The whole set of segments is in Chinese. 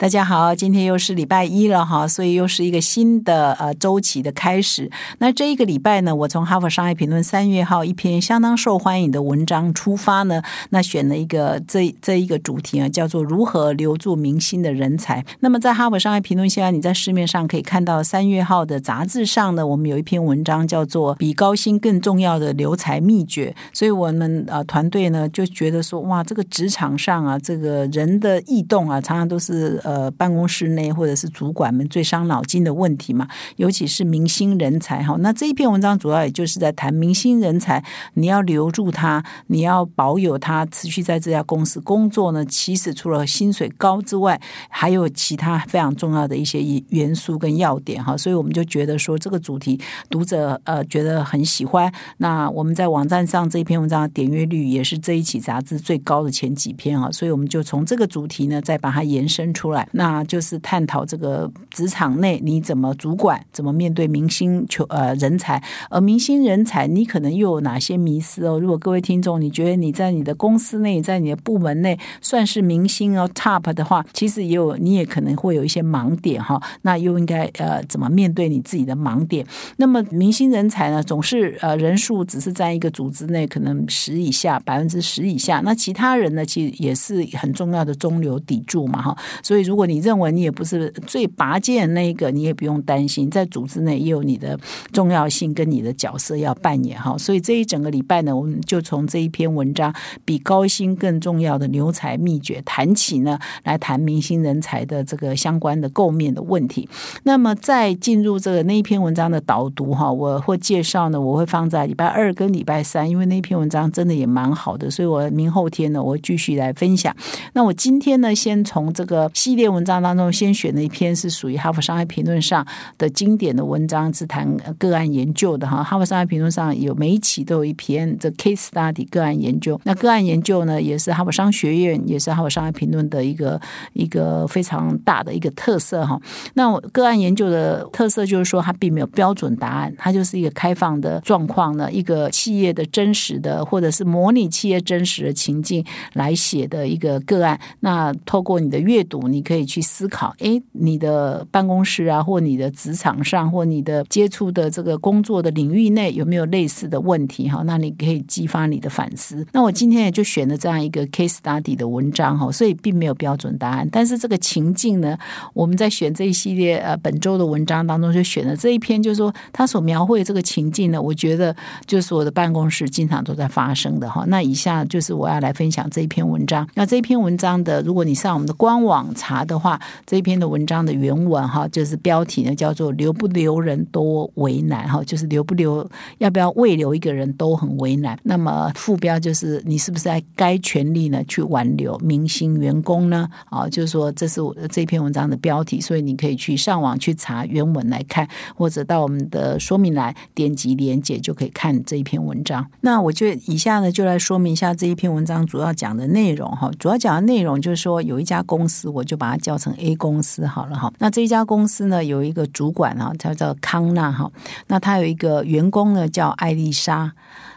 大家好，今天又是礼拜一了哈，所以又是一个新的呃周期的开始。那这一个礼拜呢，我从《哈佛商业评论》三月号一篇相当受欢迎的文章出发呢，那选了一个这 这一个主题啊，叫做如何留住明星的人才。那么在《哈佛商业评论》现在你在市面上可以看到三月号的杂志上呢，我们有一篇文章叫做《比高薪更重要的留才秘诀》。所以我们呃团队呢就觉得说，哇，这个职场上啊，这个人的异动啊，常常都是。呃，办公室内或者是主管们最伤脑筋的问题嘛，尤其是明星人才哈。那这一篇文章主要也就是在谈明星人才，你要留住他，你要保有他，持续在这家公司工作呢。其实除了薪水高之外，还有其他非常重要的一些元素跟要点哈。所以我们就觉得说，这个主题读者呃觉得很喜欢。那我们在网站上这一篇文章的点阅率也是这一期杂志最高的前几篇啊。所以我们就从这个主题呢，再把它延伸出来。那就是探讨这个职场内你怎么主管，怎么面对明星求呃人才，而明星人才你可能又有哪些迷失哦？如果各位听众你觉得你在你的公司内，在你的部门内算是明星哦 top 的话，其实也有你也可能会有一些盲点哈。那又应该呃怎么面对你自己的盲点？那么明星人才呢，总是呃人数只是在一个组织内可能十以下百分之十以下，那其他人呢其实也是很重要的中流砥柱嘛哈，所以。如果你认为你也不是最拔尖那一个，你也不用担心，在组织内也有你的重要性跟你的角色要扮演哈。所以这一整个礼拜呢，我们就从这一篇文章比高薪更重要的留才秘诀谈起呢，来谈明星人才的这个相关的构面的问题。那么在进入这个那一篇文章的导读哈，我会介绍呢，我会放在礼拜二跟礼拜三，因为那篇文章真的也蛮好的，所以我明后天呢，我会继续来分享。那我今天呢，先从这个。列文章当中，先选了一篇是属于《哈佛商业评论》上的经典的文章，是谈个案研究的哈。《哈佛商业评论》上有每一期都有一篇这 case study 个案研究。那个案研究呢，也是哈佛商学院，也是哈佛商业评论的一个一个非常大的一个特色哈。那个案研究的特色就是说，它并没有标准答案，它就是一个开放的状况呢，一个企业的真实的或者是模拟企业真实的情境来写的一个个案。那透过你的阅读，你你可以去思考，哎，你的办公室啊，或你的职场上，或你的接触的这个工作的领域内，有没有类似的问题？哈，那你可以激发你的反思。那我今天也就选了这样一个 case study 的文章，哈，所以并没有标准答案。但是这个情境呢，我们在选这一系列呃本周的文章当中，就选了这一篇，就是说他所描绘这个情境呢，我觉得就是我的办公室经常都在发生的哈。那以下就是我要来分享这一篇文章。那这篇文章的，如果你上我们的官网查。查的话，这篇的文章的原文哈，就是标题呢叫做“留不留人多为难”哈，就是留不留，要不要未留一个人都很为难。那么副标就是你是不是该权利呢去挽留明星员工呢？啊，就是说这是我这篇文章的标题，所以你可以去上网去查原文来看，或者到我们的说明栏点击连接就可以看这一篇文章。那我就以下呢就来说明一下这一篇文章主要讲的内容哈，主要讲的内容就是说有一家公司，我就把它叫成 A 公司好了哈。那这家公司呢，有一个主管哈，叫做康纳哈。那他有一个员工呢，叫艾丽莎。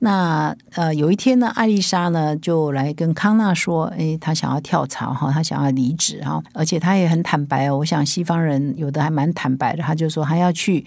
那呃，有一天呢，艾丽莎呢就来跟康纳说：“诶，她想要跳槽哈，她想要离职哈，而且她也很坦白哦。我想西方人有的还蛮坦白的，他就说他要去。”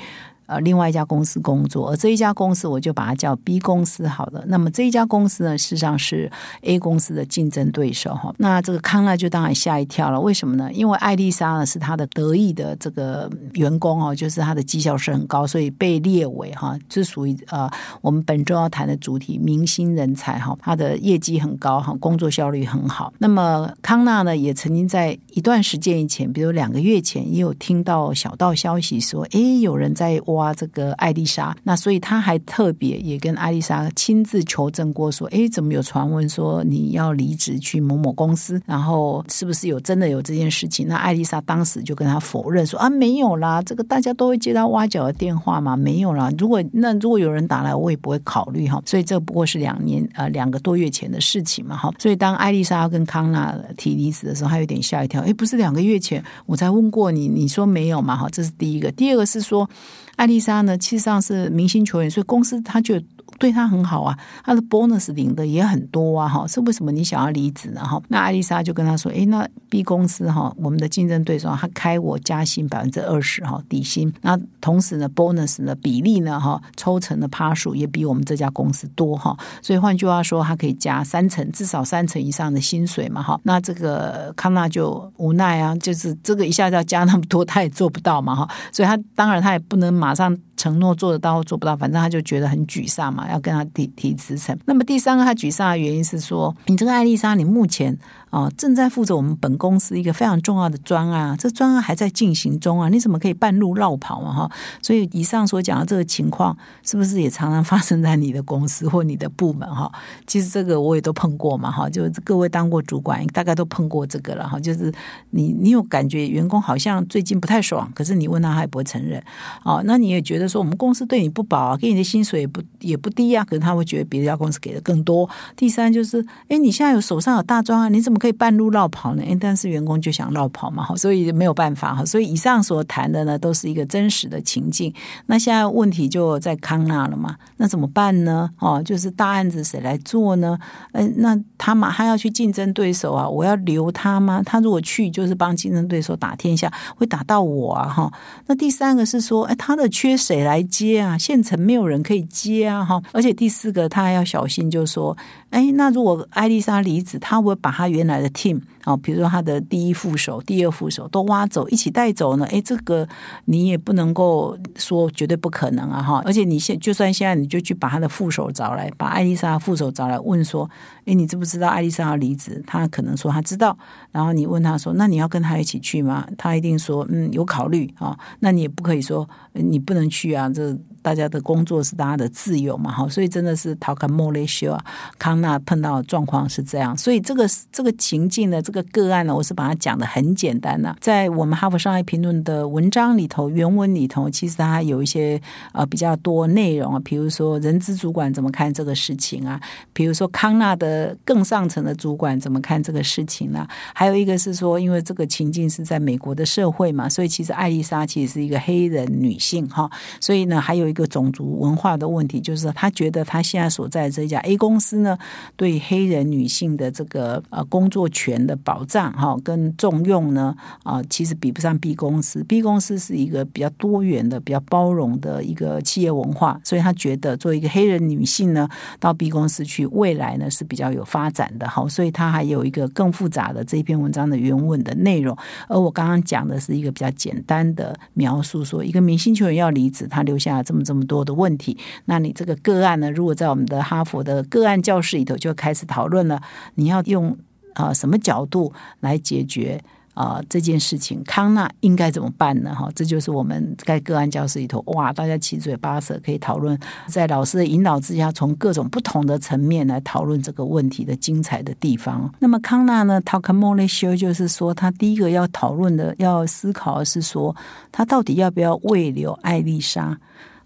呃，另外一家公司工作，而这一家公司我就把它叫 B 公司好了。那么这一家公司呢，事实上是 A 公司的竞争对手哈。那这个康纳就当然吓一跳了，为什么呢？因为艾丽莎呢是他的得意的这个员工哦，就是他的绩效是很高，所以被列为哈，是属于呃我们本周要谈的主题明星人才哈。他的业绩很高哈，工作效率很好。那么康纳呢，也曾经在一段时间以前，比如两个月前，也有听到小道消息说，哎，有人在我。括这个艾丽莎。那所以他还特别也跟艾丽莎亲自求证过，说：“哎，怎么有传闻说你要离职去某某公司？然后是不是有真的有这件事情？”那艾丽莎当时就跟他否认说：“啊，没有啦，这个大家都会接到挖角的电话嘛，没有啦。如果那如果有人打来，我也不会考虑哈。所以这不过是两年呃两个多月前的事情嘛哈。所以当艾丽莎跟康纳提离职的时候，他有点吓一跳。哎，不是两个月前我才问过你，你说没有嘛？哈，这是第一个。第二个是说，艾丽莎呢，其实上是明星球员，所以公司他就。对他很好啊，他的 bonus 领的也很多啊，哈，是为什么你想要离职呢？哈，那艾丽莎就跟他说，诶，那 B 公司哈，我们的竞争对手他开我加薪百分之二十哈底薪，那同时呢，bonus 的比例呢，哈，抽成的趴数也比我们这家公司多哈，所以换句话说，他可以加三成，至少三成以上的薪水嘛，哈，那这个康纳就无奈啊，就是这个一下子要加那么多，他也做不到嘛，哈，所以他当然他也不能马上。承诺做得到或做不到，反正他就觉得很沮丧嘛，要跟他提提辞呈。那么第三个他沮丧的原因是说，你这个艾丽莎，你目前。啊，正在负责我们本公司一个非常重要的专案，这专案还在进行中啊，你怎么可以半路绕跑嘛？哈，所以以上所讲的这个情况，是不是也常常发生在你的公司或你的部门？哈，其实这个我也都碰过嘛，哈，就各位当过主管，大概都碰过这个了，哈，就是你你有感觉员工好像最近不太爽，可是你问他，他也不会承认。哦，那你也觉得说我们公司对你不薄啊，给你的薪水也不也不低啊，可能他会觉得别家公司给的更多。第三就是，哎，你现在有手上有大专案，你怎么？可以半路绕跑呢？但是员工就想绕跑嘛，所以没有办法哈。所以以上所谈的呢，都是一个真实的情境。那现在问题就在康纳了嘛？那怎么办呢？哦，就是大案子谁来做呢？嗯，那他嘛，他要去竞争对手啊，我要留他吗？他如果去，就是帮竞争对手打天下，会打到我啊！哈。那第三个是说，哎，他的缺谁来接啊？县城没有人可以接啊！哈。而且第四个，他还要小心，就是说，哎，那如果艾丽莎离职，他会把他原来的 team 啊，比如说他的第一副手、第二副手都挖走，一起带走呢？哎，这个你也不能够说绝对不可能啊！哈，而且你现就算现在你就去把他的副手找来，把艾丽莎副手找来问说：“哎，你知不知道艾丽莎要离职？”他可能说他知道。然后你问他说：“那你要跟他一起去吗？”他一定说：“嗯，有考虑啊。”那你也不可以说你不能去啊！这大家的工作是大家的自由嘛？哈，所以真的是陶卡莫雷修啊，康纳碰到的状况是这样，所以这个这个。情境呢这个个个案呢，我是把它讲的很简单的，在我们哈佛商业评论的文章里头，原文里头，其实它有一些呃比较多内容啊，比如说人资主管怎么看这个事情啊，比如说康纳的更上层的主管怎么看这个事情呢？还有一个是说，因为这个情境是在美国的社会嘛，所以其实艾丽莎其实是一个黑人女性哈，所以呢，还有一个种族文化的问题，就是她觉得她现在所在这家 A 公司呢，对黑人女性的这个呃工作权的保障哈，跟重用呢啊，其实比不上 B 公司。B 公司是一个比较多元的、比较包容的一个企业文化，所以他觉得作为一个黑人女性呢，到 B 公司去，未来呢是比较有发展的。好，所以他还有一个更复杂的这一篇文章的原文的内容。而我刚刚讲的是一个比较简单的描述，说一个明星球员要离职，他留下了这么这么多的问题。那你这个个案呢，如果在我们的哈佛的个案教室里头就开始讨论了，你要用。啊，什么角度来解决啊这件事情？康纳应该怎么办呢？哈，这就是我们在个案教室里头，哇，大家七嘴八舌可以讨论，在老师的引导之下，从各种不同的层面来讨论这个问题的精彩的地方。那么康纳呢，talk more s h o 就是说，他第一个要讨论的、要思考的是说，他到底要不要未留艾丽莎？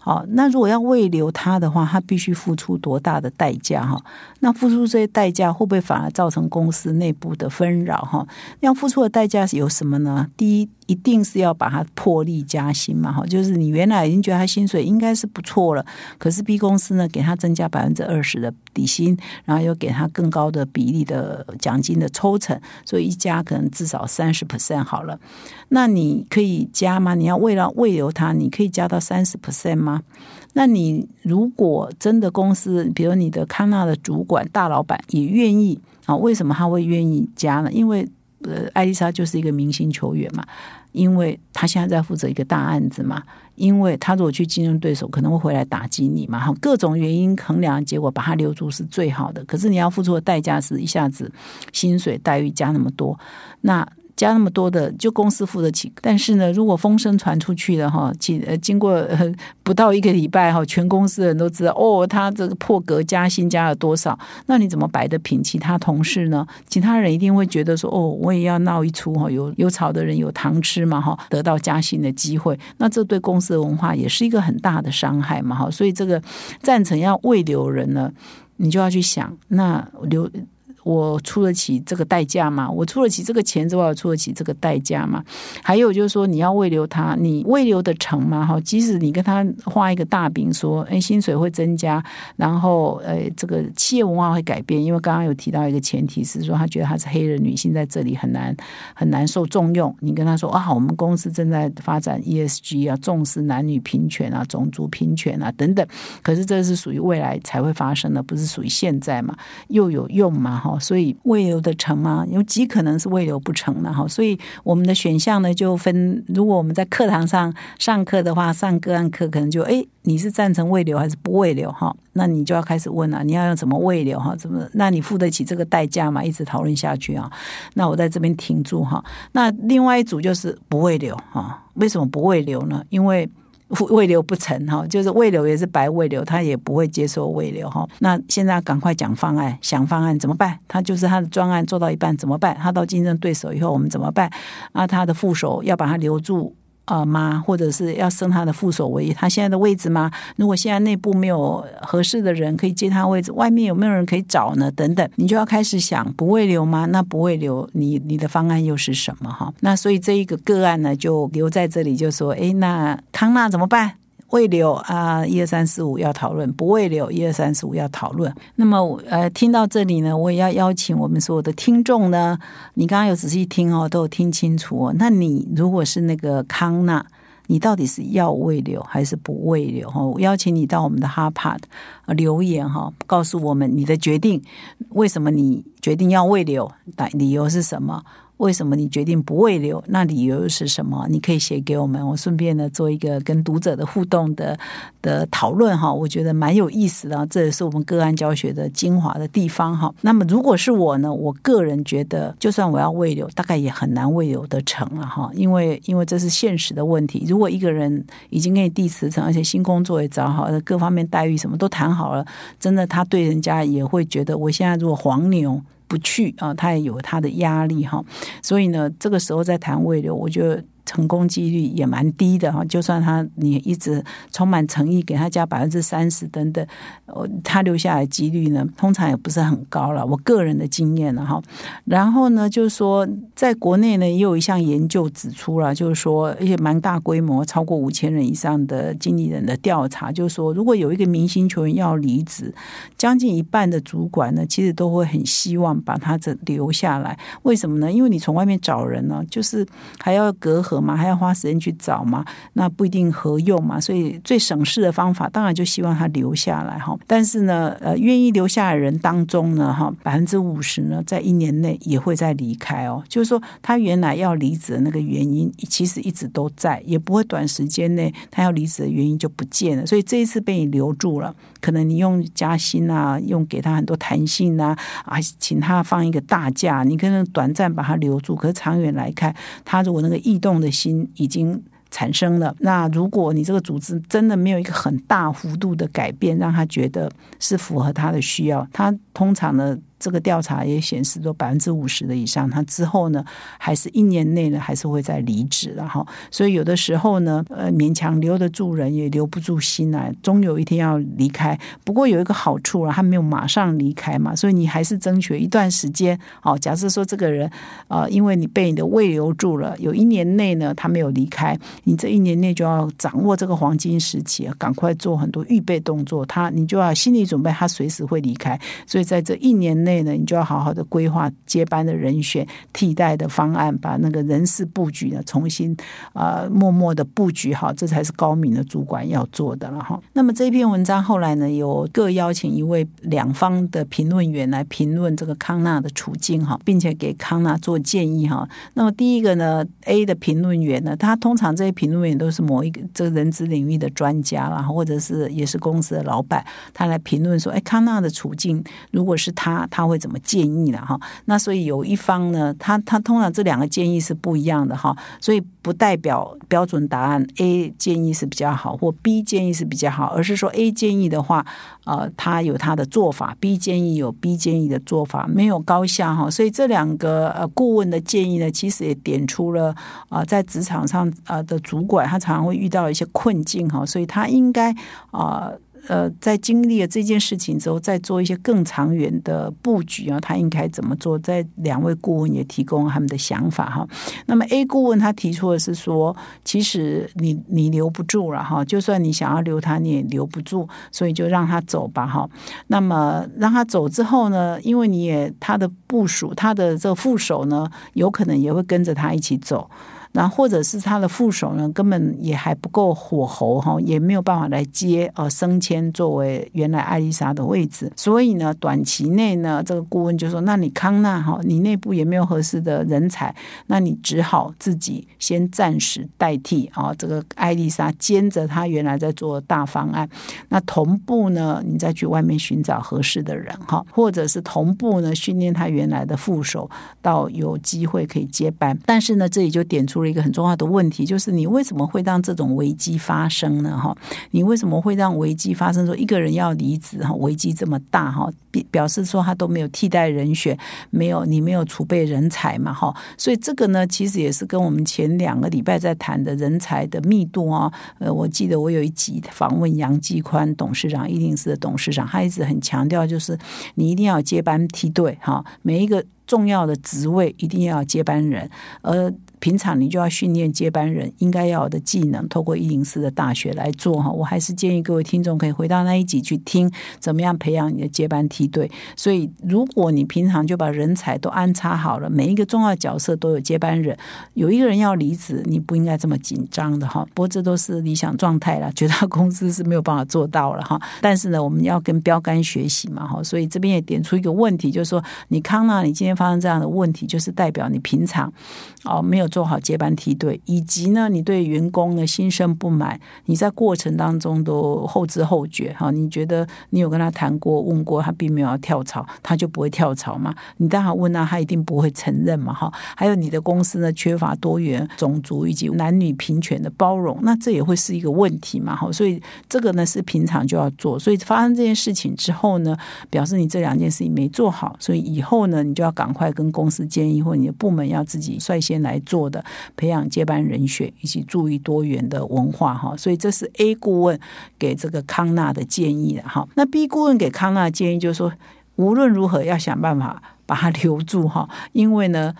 好，那如果要未留他的话，他必须付出多大的代价哈？那付出这些代价会不会反而造成公司内部的纷扰哈？要付出的代价有什么呢？第一。一定是要把它破例加薪嘛？哈，就是你原来已经觉得他薪水应该是不错了，可是 B 公司呢给他增加百分之二十的底薪，然后又给他更高的比例的奖金的抽成，所以一加可能至少三十 percent 好了。那你可以加吗？你要为了未留他，你可以加到三十 percent 吗？那你如果真的公司，比如你的康纳的主管大老板也愿意啊？为什么他会愿意加呢？因为呃，艾丽莎就是一个明星球员嘛。因为他现在在负责一个大案子嘛，因为他如果去竞争对手，可能会回来打击你嘛，各种原因衡量结果，把他留住是最好的。可是你要付出的代价是一下子薪水待遇加那么多，那。加那么多的，就公司付得起。但是呢，如果风声传出去了哈，经呃经过不到一个礼拜哈，全公司的人都知道哦，他这个破格加薪加了多少，那你怎么摆得平其他同事呢？其他人一定会觉得说哦，我也要闹一出哈，有有炒的人有糖吃嘛哈，得到加薪的机会，那这对公司的文化也是一个很大的伤害嘛哈。所以这个赞成要未留人呢，你就要去想那留。我出得起这个代价吗？我出得起这个钱之外，我出得起这个代价吗？还有就是说，你要未留他，你未留的成吗？哈，即使你跟他画一个大饼，说，哎，薪水会增加，然后，呃，这个企业文化会改变，因为刚刚有提到一个前提是说，他觉得他是黑人女性在这里很难很难受重用。你跟他说啊，我们公司正在发展 ESG 啊，重视男女平权啊，种族平权啊等等。可是这是属于未来才会发生的，不是属于现在嘛？又有用吗？哈？所以未留的成吗？有极可能是未留不成的哈。所以我们的选项呢，就分。如果我们在课堂上上课的话，上个案课可能就哎，你是赞成未留还是不未留哈？那你就要开始问了，你要用怎么未留哈？怎么？那你付得起这个代价吗？一直讨论下去啊。那我在这边停住哈。那另外一组就是不未留哈。为什么不未留呢？因为 未留不成哈，就是未留也是白未留，他也不会接受未留哈。那现在赶快讲方案，想方案怎么办？他就是他的专案做到一半怎么办？他到竞争对手以后我们怎么办？啊，他的副手要把他留住。啊吗？或者是要升他的副手为他现在的位置吗？如果现在内部没有合适的人可以接他位置，外面有没有人可以找呢？等等，你就要开始想不会留吗？那不会留，你你的方案又是什么？哈，那所以这一个个案呢，就留在这里，就说，哎，那康纳怎么办？未留啊，一二三四五要讨论；不未留，一二三四五要讨论。那么，呃，听到这里呢，我也要邀请我们所有的听众呢，你刚刚有仔细听哦，都有听清楚哦。那你如果是那个康纳，你到底是要未留还是不未留？哈，邀请你到我们的哈帕留言哈，告诉我们你的决定，为什么你决定要未留？理由是什么？为什么你决定不未留？那理由是什么？你可以写给我们，我顺便呢做一个跟读者的互动的的讨论哈，我觉得蛮有意思的，这也是我们个案教学的精华的地方哈。那么如果是我呢，我个人觉得，就算我要未留，大概也很难未留得成了哈，因为因为这是现实的问题。如果一个人已经给你递辞呈，而且新工作也找好了，各方面待遇什么都谈好了，真的他对人家也会觉得，我现在如果黄牛。不去啊，他也有他的压力哈，所以呢，这个时候在谈未留，我觉得。成功几率也蛮低的哈，就算他你一直充满诚意给他加百分之三十等等，他留下来几率呢，通常也不是很高了。我个人的经验了哈。然后呢，就是说在国内呢，也有一项研究指出了，就是说一些蛮大规模，超过五千人以上的经理人的调查，就是说如果有一个明星球员要离职，将近一半的主管呢，其实都会很希望把他这留下来。为什么呢？因为你从外面找人呢，就是还要隔阂。嘛，还要花时间去找嘛，那不一定合用嘛，所以最省事的方法，当然就希望他留下来哈。但是呢，呃，愿意留下的人当中呢，哈，百分之五十呢，在一年内也会再离开哦。就是说，他原来要离职的那个原因，其实一直都在，也不会短时间内他要离职的原因就不见了。所以这一次被你留住了，可能你用加薪啊，用给他很多弹性啊，啊，请他放一个大假，你可能短暂把他留住，可是长远来看，他如果那个异动的。心已经产生了。那如果你这个组织真的没有一个很大幅度的改变，让他觉得是符合他的需要，他通常呢？这个调查也显示，说百分之五十的以上，他之后呢，还是一年内呢，还是会再离职了哈。所以有的时候呢，呃，勉强留得住人，也留不住心来，终有一天要离开。不过有一个好处啊，他没有马上离开嘛，所以你还是争取一段时间。哦，假设说这个人啊，因为你被你的胃留住了，有一年内呢，他没有离开，你这一年内就要掌握这个黄金时期，赶快做很多预备动作。他你就要心理准备，他随时会离开。所以在这一年内。内呢，你就要好好的规划接班的人选、替代的方案，把那个人事布局呢重新啊默默的布局好，这才是高明的主管要做的了哈。那么这篇文章后来呢，有各邀请一位两方的评论员来评论这个康纳的处境哈，并且给康纳做建议哈。那么第一个呢，A 的评论员呢，他通常这些评论员都是某一个这个人资领域的专家啦，或者是也是公司的老板，他来评论说，哎，康纳的处境如果是他，他他会怎么建议了哈。那所以有一方呢，他他通常这两个建议是不一样的哈，所以不代表标准答案 A 建议是比较好，或 B 建议是比较好，而是说 A 建议的话，呃，他有他的做法，B 建议有 B 建议的做法，没有高下哈。所以这两个呃顾问的建议呢，其实也点出了啊，在职场上啊的主管，他常常会遇到一些困境哈，所以他应该啊。呃在经历了这件事情之后，再做一些更长远的布局啊，他应该怎么做？在两位顾问也提供他们的想法哈。那么 A 顾问他提出的是说，其实你你留不住了哈，就算你想要留他，你也留不住，所以就让他走吧哈。那么让他走之后呢，因为你也他的部署，他的这副手呢，有可能也会跟着他一起走。那或者是他的副手呢，根本也还不够火候哈，也没有办法来接呃升迁作为原来艾丽莎的位置，所以呢，短期内呢，这个顾问就说：那你康纳哈，你内部也没有合适的人才，那你只好自己先暂时代替啊，这个艾丽莎兼着他原来在做大方案，那同步呢，你再去外面寻找合适的人哈，或者是同步呢训练他原来的副手，到有机会可以接班，但是呢，这里就点出。了一个很重要的问题就是，你为什么会让这种危机发生呢？哈，你为什么会让危机发生？说一个人要离职，哈，危机这么大，哈，表示说他都没有替代人选，没有你没有储备人才嘛，哈，所以这个呢，其实也是跟我们前两个礼拜在谈的人才的密度啊。呃，我记得我有一集访问杨继宽董事长，一定是董事长，他一直很强调，就是你一定要接班梯队，哈，每一个重要的职位一定要接班人，而。平常你就要训练接班人应该要有的技能，透过一零四的大学来做哈。我还是建议各位听众可以回到那一集去听，怎么样培养你的接班梯队。所以，如果你平常就把人才都安插好了，每一个重要角色都有接班人，有一个人要离职，你不应该这么紧张的哈。不过这都是理想状态了，绝大公司是没有办法做到了哈。但是呢，我们要跟标杆学习嘛哈。所以这边也点出一个问题，就是说，你康纳，你今天发生这样的问题，就是代表你平常哦没有。做好接班梯队，以及呢，你对员工呢心生不满，你在过程当中都后知后觉哈。你觉得你有跟他谈过、问过，他并没有要跳槽，他就不会跳槽嘛？你当然问他，他一定不会承认嘛哈。还有你的公司呢，缺乏多元种族以及男女平权的包容，那这也会是一个问题嘛哈。所以这个呢是平常就要做。所以发生这件事情之后呢，表示你这两件事情没做好，所以以后呢，你就要赶快跟公司建议，或你的部门要自己率先来做。的培养接班人选，以及注意多元的文化哈，所以这是 A 顾问给这个康纳的建议的哈。那 B 顾问给康纳的建议就是说，无论如何要想办法把他留住哈，因为呢，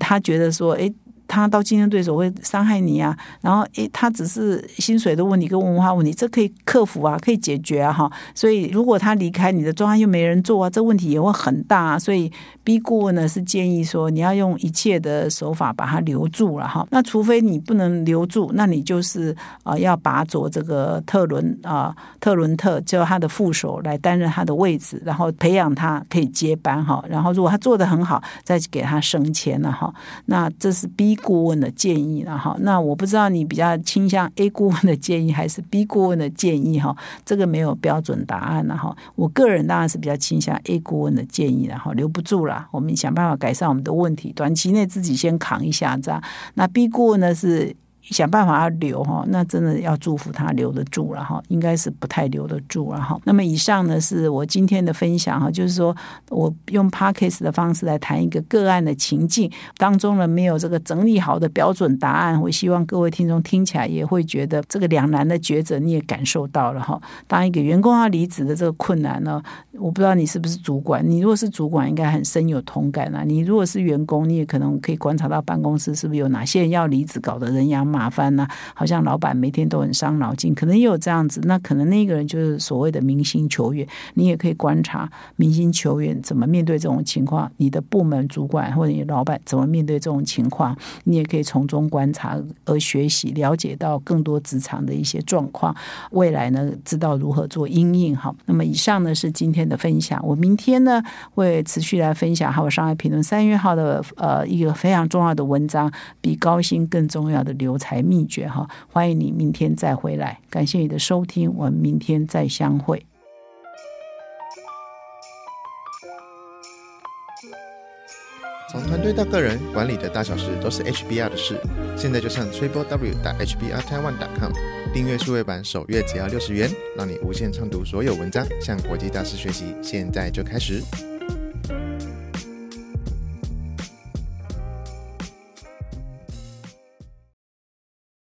他觉得说，哎。他到竞争对手会伤害你啊，然后诶，他只是薪水的问题跟文化问题，这可以克服啊，可以解决啊哈。所以如果他离开你的专案又没人做啊，这问题也会很大。啊。所以 B 顾问呢是建议说，你要用一切的手法把他留住了哈。那除非你不能留住，那你就是啊要拔走这个特伦啊特伦特，叫他的副手来担任他的位置，然后培养他可以接班哈。然后如果他做的很好，再给他升迁了哈。那这是 B。顾问的建议了哈，那我不知道你比较倾向 A 顾问的建议还是 B 顾问的建议哈，这个没有标准答案了哈。我个人当然是比较倾向 A 顾问的建议了哈，留不住了，我们想办法改善我们的问题，短期内自己先扛一下这样。那 B 顾问呢是。想办法要留哈，那真的要祝福他留得住了哈，应该是不太留得住了哈。那么以上呢是我今天的分享哈，就是说我用 p a r k a s 的方式来谈一个个案的情境当中呢，没有这个整理好的标准答案。我希望各位听众听起来也会觉得这个两难的抉择你也感受到了哈。当一个员工要离职的这个困难呢，我不知道你是不是主管，你如果是主管，应该很深有同感啊。你如果是员工，你也可能可以观察到办公室是不是有哪些人要离职，搞得人仰马。麻烦呢，好像老板每天都很伤脑筋，可能也有这样子。那可能那个人就是所谓的明星球员，你也可以观察明星球员怎么面对这种情况，你的部门主管或者你老板怎么面对这种情况，你也可以从中观察而学习，了解到更多职场的一些状况。未来呢，知道如何做应应哈。那么以上呢是今天的分享，我明天呢会持续来分享还有上海评论三月号的呃一个非常重要的文章，比高薪更重要的流程。财秘诀哈，欢迎你明天再回来。感谢你的收听，我们明天再相会。从团队到个人，管理的大小事都是 HBR 的事。现在就上 triple w 打 HBR Taiwan com 订阅数位版，首月只要六十元，让你无限畅读所有文章，向国际大师学习。现在就开始。